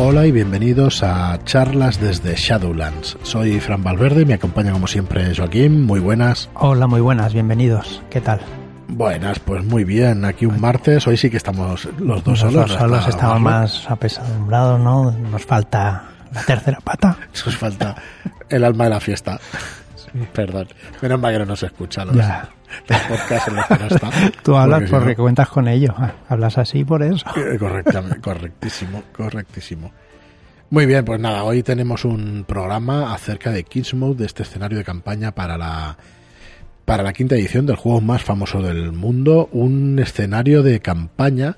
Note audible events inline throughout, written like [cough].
Hola y bienvenidos a charlas desde Shadowlands. Soy Fran Valverde y me acompaña como siempre Joaquín. Muy buenas. Hola, muy buenas, bienvenidos. ¿Qué tal? Buenas, pues muy bien. Aquí un martes. Hoy sí que estamos los dos Los solos. dos solos estamos más apesadumbrados, ¿no? Nos falta la tercera pata. [laughs] Eso os falta el alma de la fiesta. Perdón. Menos mal que no nos escucha los, Ya. Los podcasts en los que no [laughs] está. Tú hablas porque no- cuentas con ello. Ah, Hablas así por eso. [laughs] Eh, Correctamente, correctísimo, correctísimo. Muy bien, pues nada, hoy tenemos un programa acerca de Kids Mode, de este escenario de campaña para la para la quinta edición del juego más famoso del mundo, un escenario de campaña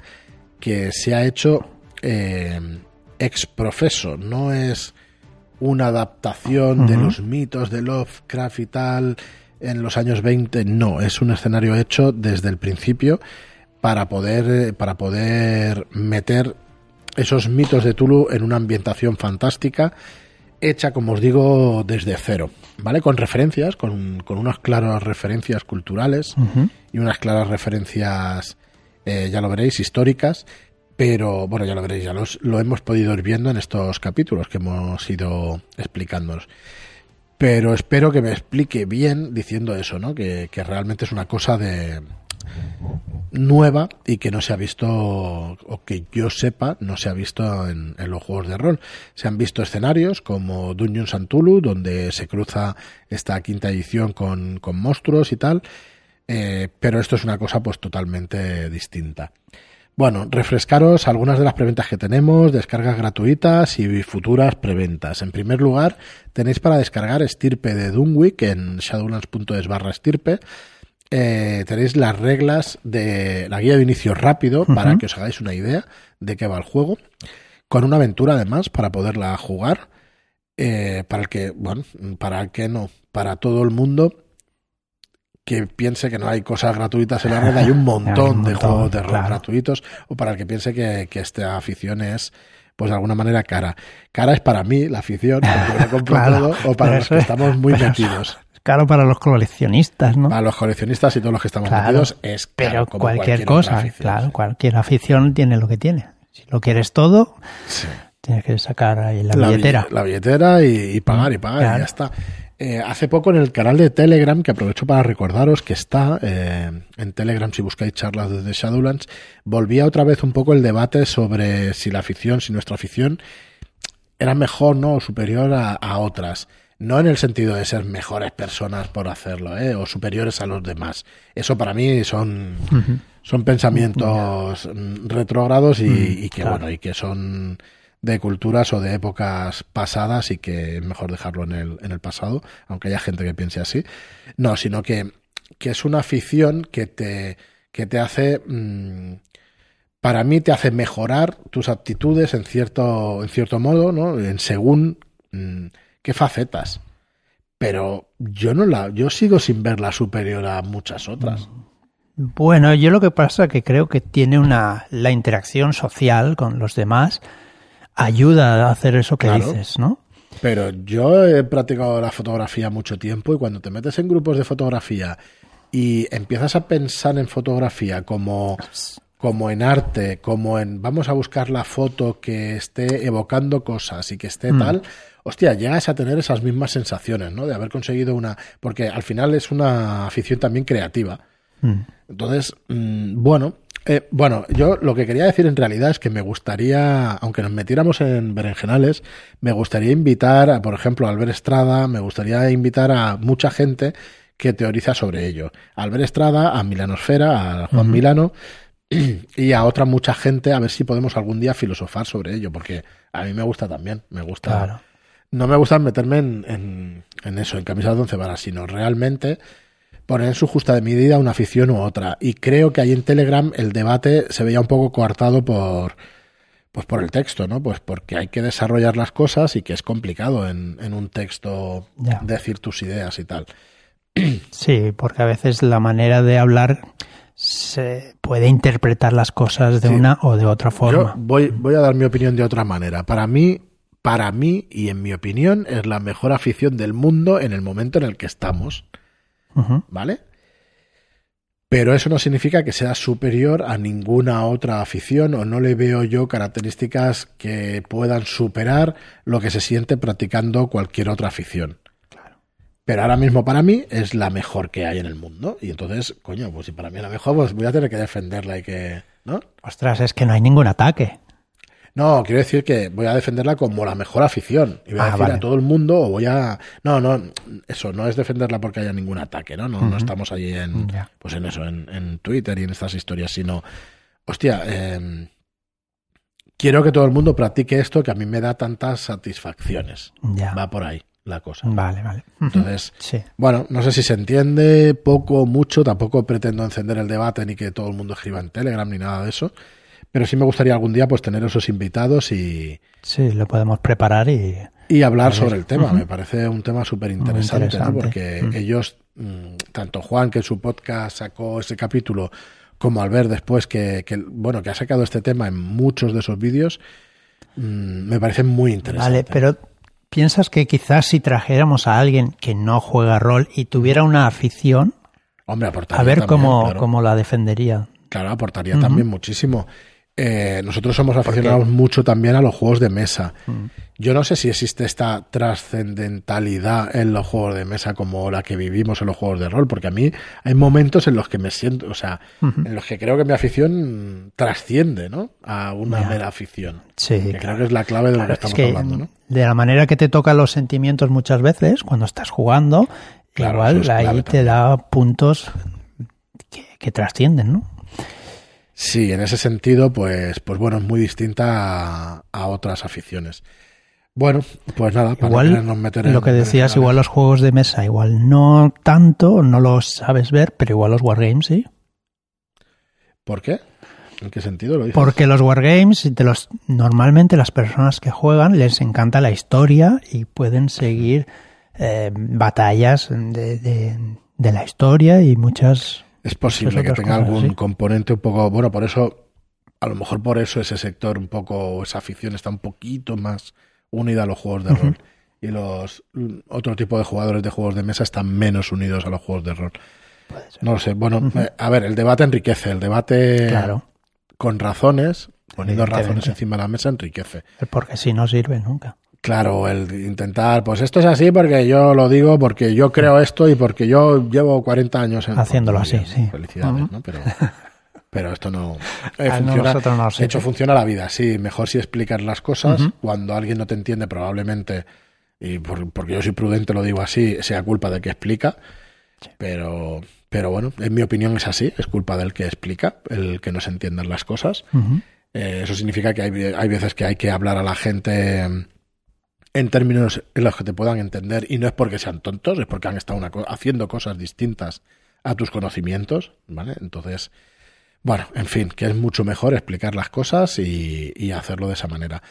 que se ha hecho eh, ex profeso, no es una adaptación de los mitos de Lovecraft y tal en los años 20, no, es un escenario hecho desde el principio para poder eh, para poder meter esos mitos de Tulu en una ambientación fantástica hecha, como os digo, desde cero, ¿vale? Con referencias, con, con unas claras referencias culturales y unas claras referencias, eh, ya lo veréis, históricas, pero bueno, ya lo veréis, ya los- lo hemos podido ir viendo en estos capítulos que hemos ido explicándonos. Pero espero que me explique bien diciendo eso, ¿no? Que, que realmente es una cosa de nueva y que no se ha visto, o que yo sepa, no se ha visto en, los juegos de rol. Se han visto escenarios como Dungeons and donde se cruza esta quinta edición con, con monstruos y tal, eh, pero esto es una cosa pues totalmente distinta. Bueno, refrescaros algunas de las preventas que tenemos, descargas gratuitas y futuras preventas. En primer lugar, tenéis para descargar Estirpe de Dunwick en shadowlands.es barra estirpe. Eh, tenéis las reglas de la guía de inicio rápido para que os hagáis una idea de qué va el juego. Con una aventura además para poderla jugar. Eh, para el que, bueno, para el que no, para todo el mundo que piense que no hay cosas gratuitas en la red, hay un [laughs] montón, un de juegos de rol claro. gratuitos, o para el que piense que, que esta afición es, pues de alguna manera, cara. Cara es para mí, la afición, porque me [laughs] compro Claro, todo, o para los que es- estamos muy [laughs] metidos. Es caro para los coleccionistas, ¿no? Para los coleccionistas y todos los que estamos Claro, metidos es caro, Pero como cualquier, cosa, afición, claro, sí. cualquier afición tiene lo que tiene. Si lo quieres todo, Sí. tienes que sacar ahí la, la billetera. bille- La billetera y, y pagar y pagar y ya está. Eh, hace poco en el canal de Telegram, que aprovecho para recordaros que está eh, en Telegram si buscáis charlas desde Shadowlands, volvía otra vez un poco el debate sobre si la afición, si nuestra afición era mejor ¿no? o superior a, a otras. No en el sentido de ser mejores personas por hacerlo, ¿eh? o superiores a los demás. Eso para mí son, son pensamientos retrógrados y, Mm, y que claro. bueno y que son de culturas o de épocas pasadas y que es mejor dejarlo en el, en el pasado, aunque haya gente que piense así. No, sino que, que es una afición que te, que te hace, mm, para mí te hace mejorar tus aptitudes en cierto, en cierto modo, ¿no? En según mm, qué facetas. Pero yo no la, yo sigo sin verla superior a muchas otras. Bueno, yo lo que pasa que creo que tiene una la interacción social con los demás ayuda a hacer eso que Claro. dices, ¿no? Pero yo he practicado la fotografía mucho tiempo y cuando te metes en grupos de fotografía y empiezas a pensar en fotografía como, como en arte, como en vamos a buscar la foto que esté evocando cosas y que esté Mm. tal, hostia, llegas a tener esas mismas sensaciones, ¿no? De haber conseguido una... Porque al final es una afición también creativa. Mm. Entonces, mm, bueno, eh, bueno, yo lo que quería decir en realidad es que me gustaría, aunque nos metiéramos en berenjenales, me gustaría invitar, a, por ejemplo, a Albert Estrada, me gustaría invitar a mucha gente que teoriza sobre ello. A Albert Estrada, a Milanosfera, a Juan. Milano y a otra mucha gente, a ver si podemos algún día filosofar sobre ello, porque a mí me gusta también, me gusta. Claro. No me gusta meterme en, en, en eso, en camisas de once varas, sino realmente poner en su justa de medida una afición u otra. Y creo que ahí en Telegram el debate se veía un poco coartado por, pues por el texto, ¿no? Pues porque hay que desarrollar las cosas y que es complicado en, en un texto Ya. decir tus ideas y tal. Sí, porque a veces la manera de hablar se puede interpretar las cosas de Sí. una o de otra Yo forma. voy, voy a dar mi opinión de otra manera. Para mí, para mí y en mi opinión, es la mejor afición del mundo en el momento en el que estamos. ¿Vale? pero eso no significa que sea superior a ninguna otra afición o no le veo yo características que puedan superar lo que se siente practicando cualquier otra afición. Pero ahora mismo para mí es la mejor que hay en el mundo. Y entonces, coño, pues si para mí es la mejor, pues voy a tener que defenderla y que. ¿No? Ostras, es que no hay ningún ataque. No, quiero decir que voy a defenderla como la mejor afición. Y voy a Ah, decir vale. a todo el mundo, o voy a. No, no, eso no es defenderla porque haya ningún ataque, ¿no? No, no estamos allí en. Pues en eso, en, en Twitter y en estas historias, sino. Hostia, eh, quiero que todo el mundo practique esto que a mí me da tantas satisfacciones. Ya. Va por ahí la cosa. Vale, vale. Entonces, Sí. bueno, no sé si se entiende poco o mucho, tampoco pretendo encender el debate ni que todo el mundo escriba en Telegram ni nada de eso, pero sí me gustaría algún día pues tener esos invitados y, Sí, lo podemos preparar y. y hablar ver. sobre el tema. Me parece un tema súper interesante, interesante. porque ellos, mm, tanto Juan que en su podcast sacó ese capítulo, como Albert después que, que, bueno, que ha sacado este tema en muchos de esos vídeos, mm, me parece muy interesante. Vale, pero ¿piensas que quizás si trajéramos a alguien que no juega rol y tuviera una afición, Hombre, aportaría a ver también, cómo, claro. cómo la defendería? Claro, aportaría también muchísimo. Eh, nosotros somos aficionados mucho también a los juegos de mesa. Mm. Yo no sé si existe esta trascendentalidad en los juegos de mesa como la que vivimos en los juegos de rol, porque a mí hay momentos en los que me siento, o sea, en los que creo que mi afición trasciende, ¿no? A una Ya. mera afición. Sí, Que creo que es la clave de lo que es estamos que hablando, ¿no? de la manera que te tocan los sentimientos muchas veces cuando estás jugando, Claro, igual es ahí te da puntos que, que trascienden, ¿no? Sí, en ese sentido, pues, pues bueno, es muy distinta a, a otras aficiones. Bueno, pues nada, para no Igual querernos meter en- lo que decías, igual los juegos de mesa, igual no tanto, no los sabes ver, pero igual los wargames sí. ¿Por qué? ¿En qué sentido lo dices? Porque los wargames, de los, normalmente las personas que juegan les encanta la historia y pueden seguir eh, batallas de, de- de la historia y muchas... Es posible que otras tenga cosas, algún sí. componente un poco, bueno, por eso, a lo mejor por eso ese sector un poco, esa afición está un poquito más unida a los juegos de rol. Y los otro tipo de jugadores de juegos de mesa están menos unidos a los juegos de rol. No lo sé. Bueno, eh, a ver, el debate enriquece. El debate Claro, con razones, poniendo razones encima de la mesa, enriquece. porque si no sirve nunca. Claro, el intentar, pues esto es así porque yo lo digo, porque yo creo esto y porque yo llevo 40 años en, Haciéndolo así, bien, sí. Felicidades. ¿no? Pero, pero esto no, [laughs] eh, funciona. no de hecho, funciona la vida, sí. Mejor si explicas las cosas. Cuando alguien no te entiende, probablemente, y por- porque yo soy prudente, lo digo así, sea culpa del que explica. Pero, pero bueno, en mi opinión es así, es culpa del que explica, el que no se entiendan las cosas. Eh, eso significa que hay, hay veces que hay que hablar a la gente en términos en los que te puedan entender y no es porque sean tontos, es porque han estado una co- haciendo cosas distintas a tus conocimientos, ¿vale? Entonces, bueno, en fin, que es mucho mejor explicar las cosas y, y hacerlo de esa manera.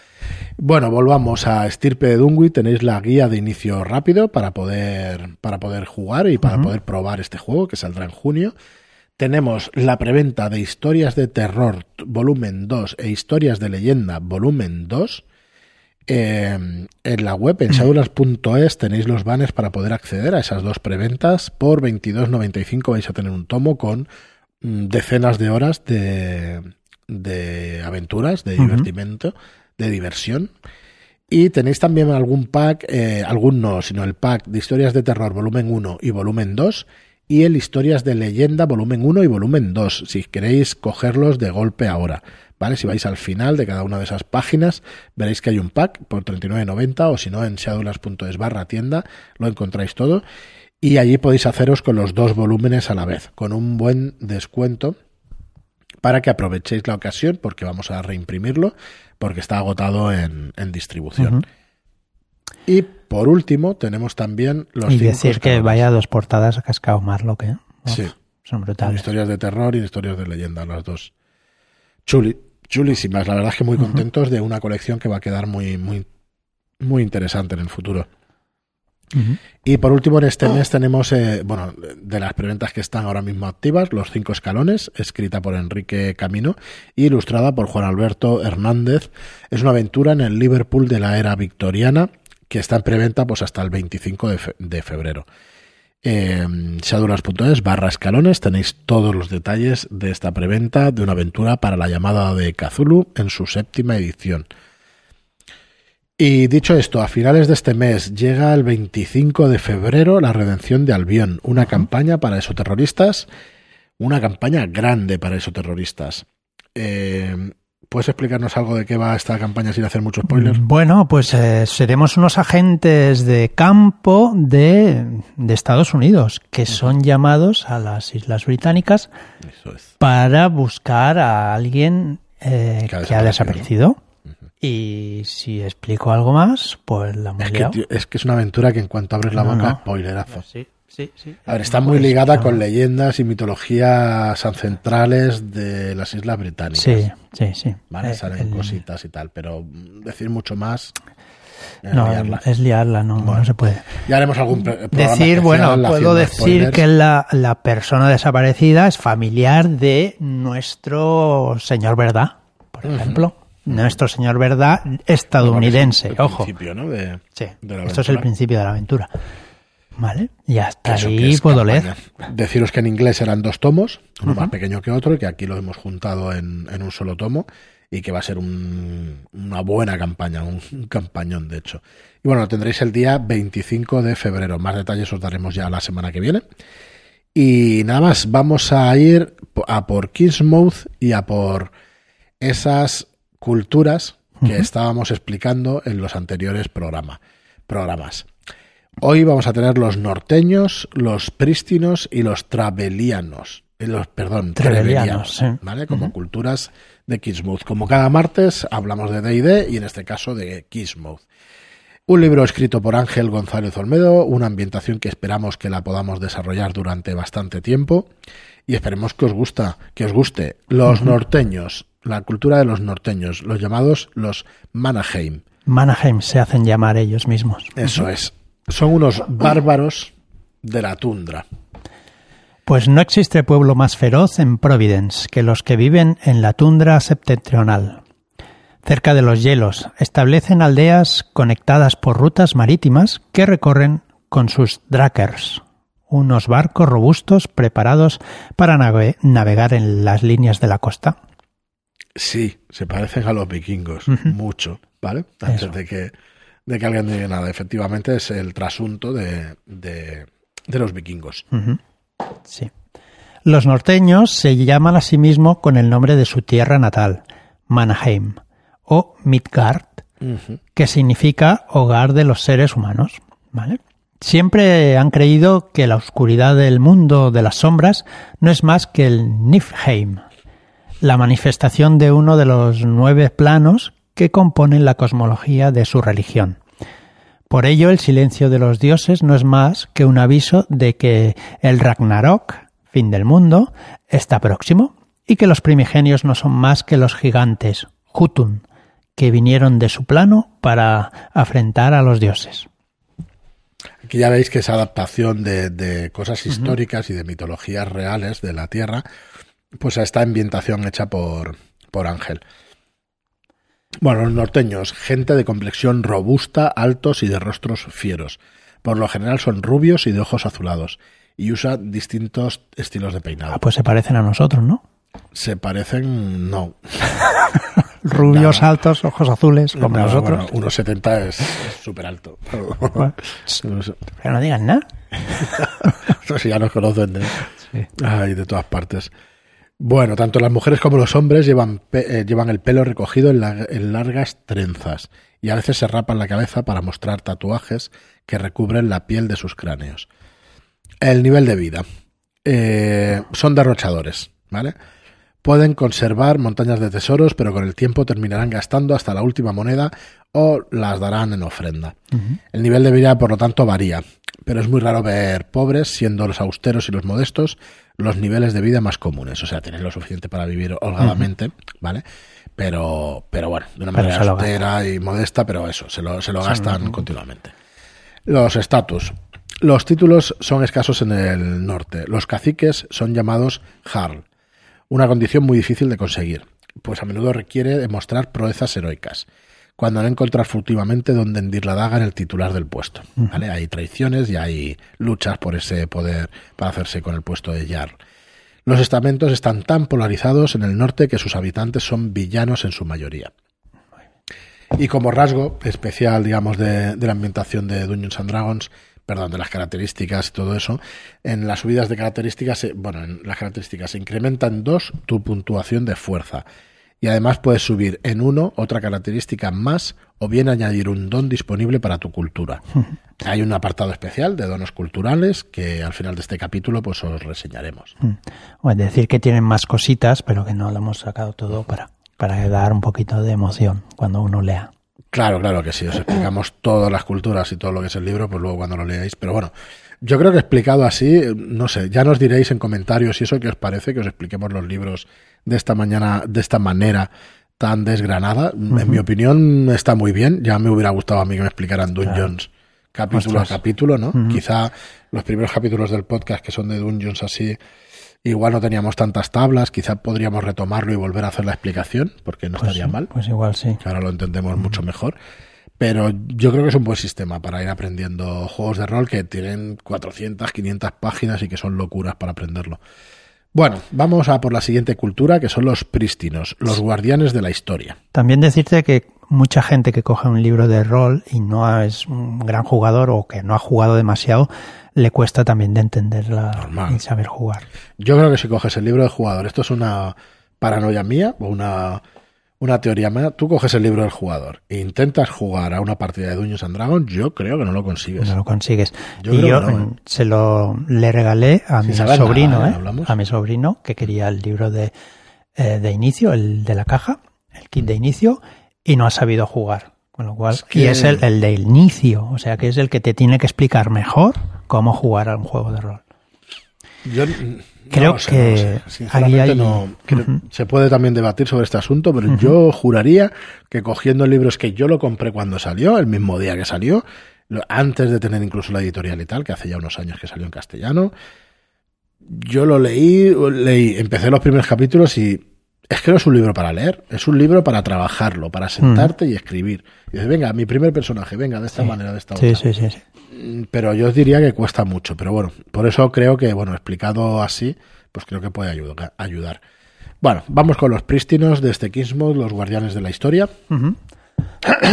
Bueno, volvamos a Estirpe de Dungui. Tenéis la guía de inicio rápido para poder, para poder jugar y para poder probar este juego que saldrá en junio. Tenemos la preventa de Historias de Terror volumen 2 e Historias de Leyenda volumen 2. Eh, en la web, en shadowlands.es, tenéis los banners para poder acceder a esas dos preventas. Por 22.95 vais a tener un tomo con mm, decenas de horas de, de aventuras, de divertimento, de diversión. Y tenéis también algún pack, eh, algún no, sino el pack de historias de terror volumen 1 y volumen 2 y el historias de leyenda volumen 1 y volumen 2, si queréis cogerlos de golpe ahora. ¿Vale? Si vais al final de cada una de esas páginas, veréis que hay un pack por 39.90 o si no en shadowlands.es barra tienda, lo encontráis todo. Y allí podéis haceros con los dos volúmenes a la vez, con un buen descuento para que aprovechéis la ocasión, porque vamos a reimprimirlo, porque está agotado en, en distribución. Y por último, tenemos también los Y decir que vaya dos portadas a cascado Marlock, ¿eh? Uf, Sí. Son brutales. Historias de terror y historias de leyenda, las dos. Chuli, chulísimas. La verdad es que muy contentos de una colección que va a quedar muy, muy, muy interesante en el futuro. Y por último, en este mes tenemos, eh, bueno, de las preventas que están ahora mismo activas, Los Cinco Escalones, escrita por Enrique Camino y ilustrada por Juan Alberto Hernández. Es una aventura en el Liverpool de la era victoriana que está en preventa pues hasta el 25 de, fe- de febrero. Eh, shadowlands.es barra escalones tenéis todos los detalles de esta preventa de una aventura para la llamada de Cthulhu en su séptima edición. Y dicho esto, a finales de este mes llega el 25 de febrero la redención de Albión, una campaña para esoterroristas, una campaña grande para esoterroristas. Eh, ¿Puedes explicarnos algo de qué va esta campaña sin hacer mucho spoiler? Bueno, pues eh, seremos unos agentes de campo de, de Estados Unidos que son llamados a las Islas Británicas es. para buscar a alguien eh, Que ha que ha desaparecido. Y si explico algo más, pues la hemos Es que, tío, es que es una aventura que en cuanto abres la No, boca, no. spoilerazo. Sí, sí, sí. A ver, está muy ligada no. con leyendas y mitologías ancestrales de las Islas Británicas. Sí, sí, sí. Vale, Eh, salen el- cositas y tal, pero decir mucho más. es No, liarla. es liarla, no, Bueno. no se puede. Ya haremos algún Decir, bueno, puedo decir que la, la persona desaparecida es familiar de nuestro señor Verdad, por ejemplo. Nuestro señor Verdad estadounidense, ojo. principio, ¿no? De, Sí, de la esto es el principio de la aventura. ¿Vale? Y hasta Eso que ahí es puedo leer. Deciros que en inglés eran dos tomos, uno más pequeño que otro, y que aquí lo hemos juntado en, en un solo tomo, y que va a ser un- una buena campaña, un, un campañón, de hecho. Y bueno, lo tendréis el día 25 de febrero. Más detalles os daremos ya la semana que viene. Y nada más, vamos a ir a por Kingsmouth y a por esas culturas que estábamos explicando en los anteriores programa, programas. Hoy vamos a tener los norteños, los prístinos y los travelianos. Eh, Los, perdón, Trevelianos, sí. ¿vale? Como culturas de Kismuth. Como cada martes hablamos de D&D y en este caso de Kismuth. Un libro escrito por Ángel González Olmedo, una ambientación que esperamos que la podamos desarrollar durante bastante tiempo y esperemos que os gusta, que os guste. Los norteños, la cultura de los norteños, los llamados los Manaheim. Manaheim se hacen llamar ellos mismos. Eso es. Son unos bárbaros de la tundra. Pues no existe pueblo más feroz en Providence que los que viven en la tundra septentrional. Cerca de los hielos, establecen aldeas conectadas por rutas marítimas que recorren con sus drakers, unos barcos robustos preparados para nave- navegar en las líneas de la costa. Sí, se parecen a los vikingos, mucho, ¿vale? Antes Eso. de que, de que alguien diga nada. Efectivamente es el trasunto de, de, de los vikingos. Sí. Los norteños se llaman a sí mismos con el nombre de su tierra natal, Manaheim, o Midgard, que significa hogar de los seres humanos. ¿vale? Siempre han creído que la oscuridad del mundo de las sombras no es más que el Niflheim, la manifestación de uno de los nueve planos que componen la cosmología de su religión. Por ello, el silencio de los dioses no es más que un aviso de que el Ragnarok, fin del mundo, está próximo y que los primigenios no son más que los gigantes, Hutun, que vinieron de su plano para afrentar a los dioses. Aquí ya veis que esa adaptación de, de cosas históricas y de mitologías reales de la Tierra, pues a esta ambientación hecha por, por Ángel. Bueno, los norteños, gente de complexión robusta, altos y de rostros fieros. Por lo general son rubios y de ojos azulados y usan distintos estilos de peinado. Ah, pues se parecen a nosotros, ¿no? Se parecen, no. [laughs] Rubios, altos, ojos azules, como No, nosotros. bueno, 1,70 es súper alto. Bueno, [laughs] pero no digan nada. [laughs] No sé, ya nos conocen de, ay, de todas partes. Bueno, tanto las mujeres como los hombres llevan, eh, llevan el pelo recogido en, la- en largas trenzas y a veces se rapan la cabeza para mostrar tatuajes que recubren la piel de sus cráneos. El nivel de vida. Eh, son derrochadores, ¿vale? Pueden conservar montañas de tesoros, pero con el tiempo terminarán gastando hasta la última moneda o las darán en ofrenda. El nivel de vida, por lo tanto, varía, pero es muy raro ver pobres, siendo los austeros y los modestos los niveles de vida más comunes. O sea, tienen lo suficiente para vivir holgadamente, ¿vale? Pero, pero bueno, de una Pero manera austera y modesta, pero eso, se lo, se lo gastan continuamente. Los estatus. Los títulos son escasos en el norte. Los caciques son llamados Jarl, una condición muy difícil de conseguir, pues a menudo requiere demostrar proezas heroicas. cuando no encontrar furtivamente donde hendir la daga en el titular del puesto. ¿vale? Hay traiciones y hay luchas por ese poder para hacerse con el puesto de Jarl. Los estamentos están tan polarizados en el norte que sus habitantes son villanos en su mayoría. Y como rasgo especial, digamos, de, de la ambientación de Dungeons and Dragons, perdón, de las características y todo eso, en las subidas de características, bueno, en las características se incrementa en dos tu puntuación de fuerza. Y además puedes subir en uno otra característica más o bien añadir un don disponible para tu cultura. [laughs] Hay un apartado especial de donos culturales que al final de este capítulo pues os reseñaremos. O es decir, que tienen más cositas, pero que no lo hemos sacado todo para, para dar un poquito de emoción cuando uno lea. Claro, claro que sí, os explicamos todas las culturas y todo lo que es el libro, pues luego cuando lo leáis. Pero bueno, yo creo que explicado así, no sé, ya nos diréis en comentarios si eso que os parece, que os expliquemos los libros de esta mañana, de esta manera tan desgranada. En mi opinión está muy bien, ya me hubiera gustado a mí que me explicaran Dungeons capítulo Ostras. a capítulo, ¿no? Quizá los primeros capítulos del podcast que son de Dungeons así, igual no teníamos tantas tablas, quizá podríamos retomarlo y volver a hacer la explicación, porque no Pues, estaría mal pues igual sí. que ahora lo entendemos mucho mejor. Pero yo creo que es un buen sistema para ir aprendiendo juegos de rol que tienen 400, 500 páginas y que son locuras para aprenderlo. Bueno, vamos a por la siguiente cultura, que son los prístinos, los guardianes de la historia. También decirte que mucha gente que coge un libro de rol y no es un gran jugador o que no ha jugado demasiado, le cuesta también de entenderla Normal. y saber jugar. Yo creo que si coges el libro del jugador, esto es una paranoia mía o una, una teoría mía, tú coges el libro del jugador e intentas jugar a una partida de Dungeons and Dragons, yo creo que no lo consigues. No lo consigues. Yo y yo no, ¿eh? se lo le regalé a Sin mi sobrino, nada, ¿eh? ¿eh? A mi sobrino que quería el libro de, eh, de inicio, el de la caja, el kit de inicio, y no ha sabido jugar. Con lo cual, Es que- y es el, el de inicio, o sea que es el que te tiene que explicar mejor cómo jugar a un juego de rol. Yo Creo sé, que no lo sé. Sinceramente ahí hay- no- creo- se puede también debatir sobre este asunto, pero yo juraría que cogiendo libros que yo lo compré cuando salió, el mismo día que salió, antes de tener incluso la editorial y tal, que hace ya unos años que salió en castellano, yo lo leí, leí, empecé los primeros capítulos y es que no es un libro para leer, es un libro para trabajarlo, para sentarte y escribir. Y dices, venga, mi primer personaje, venga, de esta manera, de esta Sí, otra. sí, sí, sí. Mm, pero yo os diría que cuesta mucho. Pero bueno, por eso creo que, bueno, explicado así, pues creo que puede ayuda- ayudar. Bueno, vamos con los prístinos de este los guardianes de la historia. [coughs]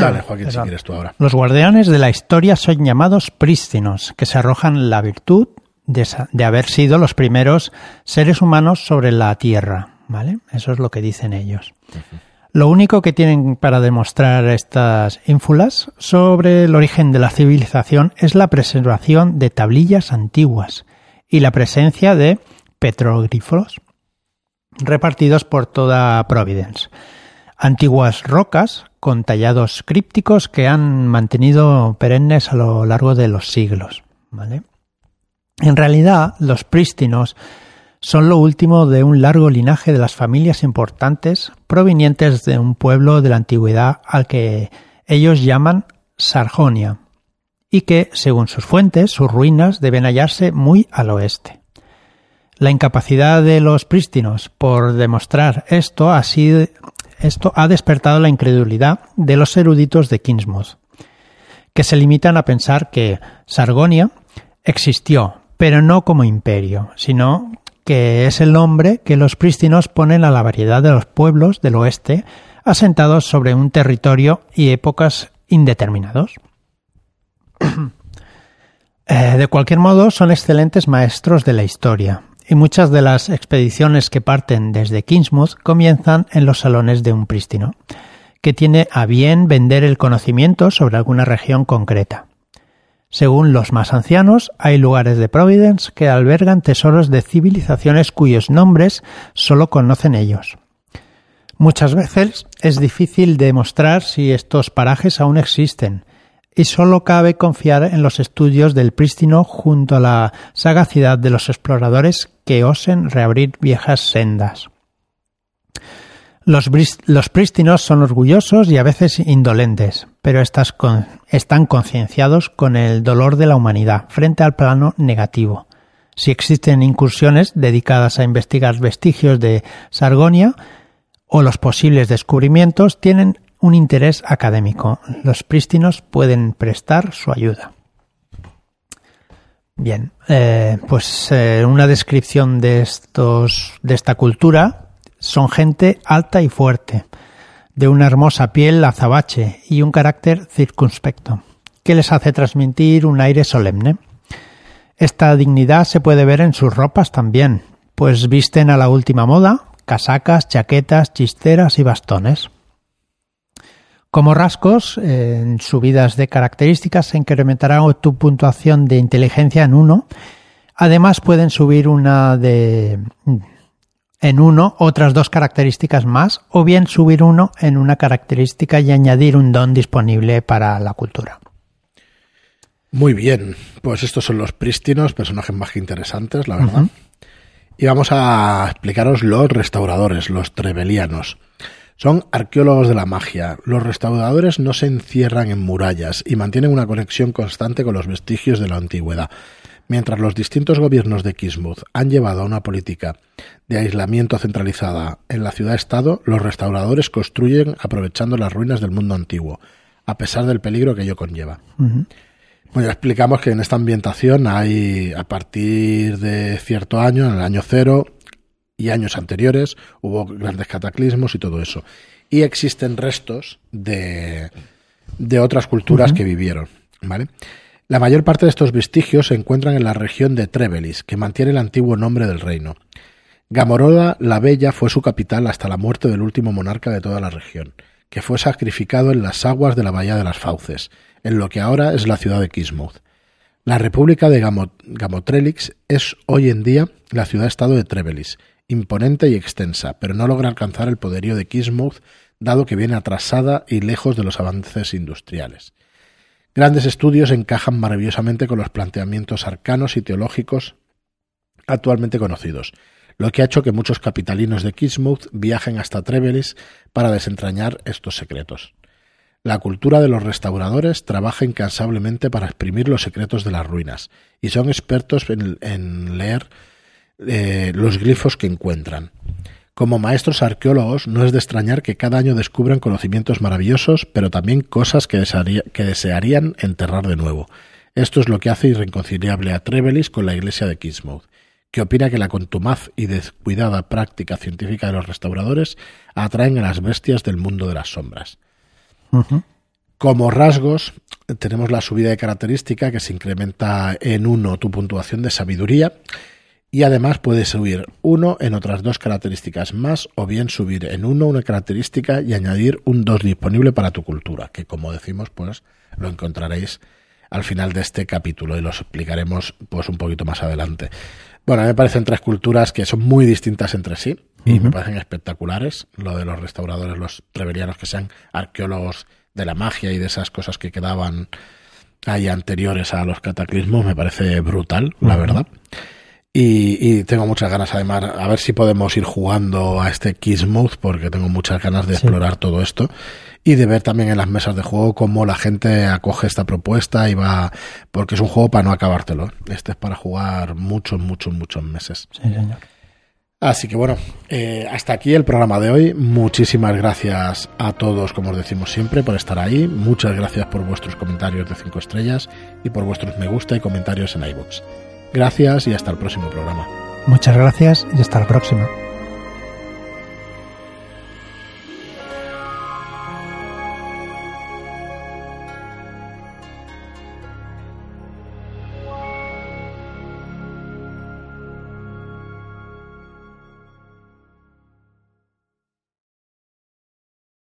Dale, Joaquín, si quieres tú ahora. Los guardianes de la historia son llamados prístinos, que se arrojan la virtud de, de haber sido los primeros seres humanos sobre la tierra. ¿Vale? Eso es lo que dicen ellos. Lo único que tienen para demostrar estas ínfulas sobre el origen de la civilización es la preservación de tablillas antiguas y la presencia de petroglifos repartidos por toda Providence antiguas rocas con tallados crípticos que han mantenido perennes a lo largo de los siglos. ¿vale? En realidad, los prístinos son lo último de un largo linaje de las familias importantes provenientes de un pueblo de la antigüedad al que ellos llaman Sarjonia, y que, según sus fuentes, sus ruinas deben hallarse muy al oeste. La incapacidad de los prístinos por demostrar esto ha, despertado la incredulidad de los eruditos de Kingsmouth, que se limitan a pensar que Sargonia existió, pero no como imperio, sino que es el nombre que los prístinos ponen a la variedad de los pueblos del oeste asentados sobre un territorio y épocas indeterminados. [clears throat] Eh, de cualquier modo, son excelentes maestros de la historia, y muchas de las expediciones que parten desde Kingsmouth comienzan en los salones de un prístino, que tiene a bien vender el conocimiento sobre alguna región concreta. Según los más ancianos, hay lugares de Providence que albergan tesoros de civilizaciones cuyos nombres solo conocen ellos. Muchas veces es difícil demostrar si estos parajes aún existen, y solo cabe confiar en los estudios del prístino junto a la sagacidad de los exploradores que osen reabrir viejas sendas. Los, prístinos son orgullosos y a veces indolentes, pero están concienciados con el dolor de la humanidad frente al plano negativo. Si existen incursiones dedicadas a investigar vestigios de Sargonia o los posibles descubrimientos, tienen un interés académico. Los prístinos pueden prestar su ayuda. Bien, eh, pues eh, una descripción de estos, de esta cultura son gente alta y fuerte, de una hermosa piel azabache y un carácter circunspecto, que les hace transmitir un aire solemne. Esta dignidad se puede ver en sus ropas también, pues visten a la última moda, casacas, chaquetas, chisteras y bastones. Como rasgos, en subidas de características se incrementará tu puntuación de inteligencia en uno. Además, pueden subir una de en uno otras dos características más, o bien subir uno en una característica y añadir un don disponible para la cultura. Muy bien, pues estos son los prístinos, personajes más que interesantes, la verdad. Y vamos a explicaros los restauradores, los trebelianos. Son arqueólogos de la magia. Los restauradores no se encierran en murallas y mantienen una conexión constante con los vestigios de la antigüedad. Mientras los distintos gobiernos de Kismuth han llevado a una política de aislamiento centralizada en la ciudad-estado, los restauradores construyen aprovechando las ruinas del mundo antiguo, a pesar del peligro que ello conlleva. Bueno, explicamos que en esta ambientación hay, a partir de cierto año, en el año cero, y años anteriores hubo grandes cataclismos y todo eso. Y existen restos de, de otras culturas que vivieron. ¿vale? La mayor parte de estos vestigios se encuentran en la región de Trevelis, que mantiene el antiguo nombre del reino. Gamoroda la Bella fue su capital hasta la muerte del último monarca de toda la región, que fue sacrificado en las aguas de la Bahía de las Fauces, en lo que ahora es la ciudad de Kismuth. La República de Gamotrelix es hoy en día la ciudad-estado de Trevelis, imponente y extensa, pero no logra alcanzar el poderío de Kismuth, dado que viene atrasada y lejos de los avances industriales. Grandes estudios encajan maravillosamente con los planteamientos arcanos y teológicos actualmente conocidos, lo que ha hecho que muchos capitalinos de Kismuth viajen hasta Trevelis para desentrañar estos secretos. La cultura de los restauradores trabaja incansablemente para exprimir los secretos de las ruinas, y son expertos en leer eh, los glifos que encuentran. Como maestros arqueólogos, no es de extrañar que cada año descubran conocimientos maravillosos, pero también cosas que, desearían enterrar de nuevo. Esto es lo que hace irreconciliable a Trevelis con la iglesia de Kismouth, que opina que la contumaz y descuidada práctica científica de los restauradores atraen a las bestias del mundo de las sombras. Como rasgos, tenemos la subida de característica que se incrementa en uno tu puntuación de sabiduría, y además puedes subir uno en otras dos características más o bien subir en uno una característica y añadir un 2 disponible para tu cultura, que como decimos pues lo encontraréis al final de este capítulo y los explicaremos pues un poquito más adelante. Bueno, a mí me parecen tres culturas que son muy distintas entre sí y me parecen espectaculares. Lo de los restauradores, los treverianos que sean arqueólogos de la magia y de esas cosas que quedaban ahí anteriores a los cataclismos me parece brutal, la verdad. Y, tengo muchas ganas, además, a ver si podemos ir jugando a este Kismuth, porque tengo muchas ganas de explorar todo esto y de ver también en las mesas de juego cómo la gente acoge esta propuesta y va, porque es un juego para no acabártelo. Este es para jugar muchos, muchos, muchos meses. Sí, señor. Así que bueno, eh, hasta aquí el programa de hoy. Muchísimas gracias a todos, como os decimos siempre, por estar ahí. Muchas gracias por vuestros comentarios de 5 estrellas y por vuestros me gusta y comentarios en iBooks. Gracias y hasta el próximo programa. Muchas gracias y hasta la próxima.